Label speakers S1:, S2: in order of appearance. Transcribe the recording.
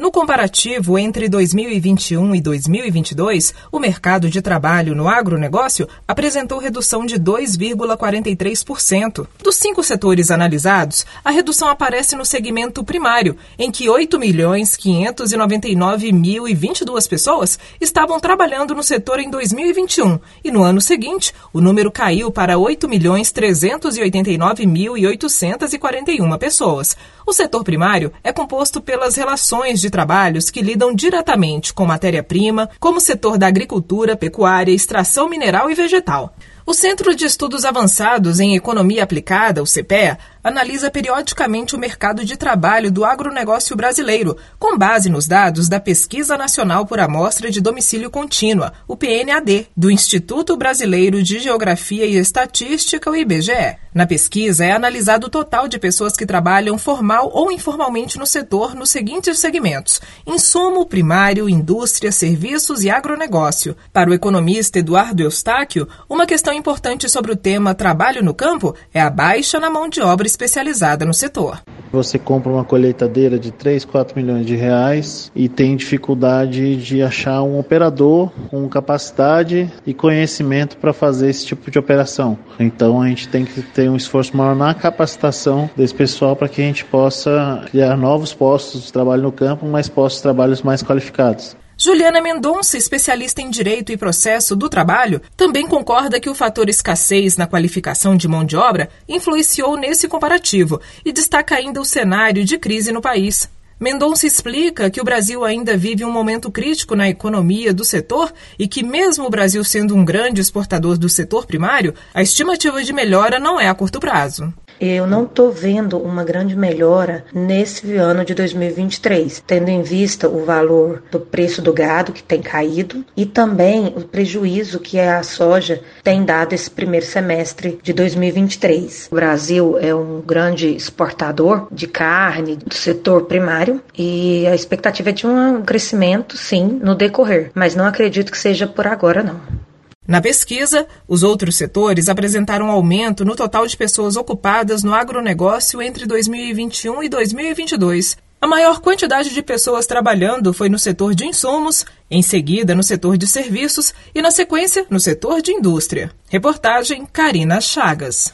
S1: No comparativo entre 2021 e 2022, o mercado de trabalho no agronegócio apresentou redução de 2,43%. Dos cinco setores analisados, a redução aparece no segmento primário, em que 8.599.022 pessoas estavam trabalhando no setor em 2021 e no ano seguinte o número caiu para 8.389.841 pessoas. O setor primário é composto pelas relações de trabalhos que lidam diretamente com matéria-prima, como o setor da agricultura, pecuária, extração mineral e vegetal. O Centro de Estudos Avançados em Economia Aplicada, o CPEA, analisa periodicamente o mercado de trabalho do agronegócio brasileiro, com base nos dados da Pesquisa Nacional por Amostra de Domicílio Contínua, o PNAD, do Instituto Brasileiro de Geografia e Estatística, o IBGE. Na pesquisa é analisado o total de pessoas que trabalham formal ou informalmente no setor nos seguintes segmentos: insumo, primário, indústria, serviços e agronegócio. Para o economista Eduardo Eustáquio, uma questão importante sobre o tema trabalho no campo é a baixa na mão de obra especializada no setor.
S2: Você compra uma colheitadeira de 3, 4 milhões de reais e tem dificuldade de achar um operador com capacidade e conhecimento para fazer esse tipo de operação. Então a gente tem que ter um esforço maior na capacitação desse pessoal para que a gente possa criar novos postos de trabalho no campo, mas postos de trabalho mais qualificados.
S1: Juliana Mendonça, especialista em Direito e Processo do Trabalho, também concorda que o fator escassez na qualificação de mão de obra influenciou nesse comparativo e destaca ainda o cenário de crise no país. Mendonça explica que o Brasil ainda vive um momento crítico na economia do setor e que, mesmo o Brasil sendo um grande exportador do setor primário, a estimativa de melhora não é a curto prazo
S3: eu não estou vendo uma grande melhora nesse ano de 2023, tendo em vista o valor do preço do gado que tem caído e também o prejuízo que a soja tem dado esse primeiro semestre de 2023. O Brasil é um grande exportador de carne do setor primário e a expectativa é de um crescimento, sim, no decorrer, mas não acredito que seja por agora, não.
S1: Na pesquisa, os outros setores apresentaram um aumento no total de pessoas ocupadas no agronegócio entre 2021 e 2022. A maior quantidade de pessoas trabalhando foi no setor de insumos, em seguida no setor de serviços e, na sequência, no setor de indústria. Reportagem Karina Chagas.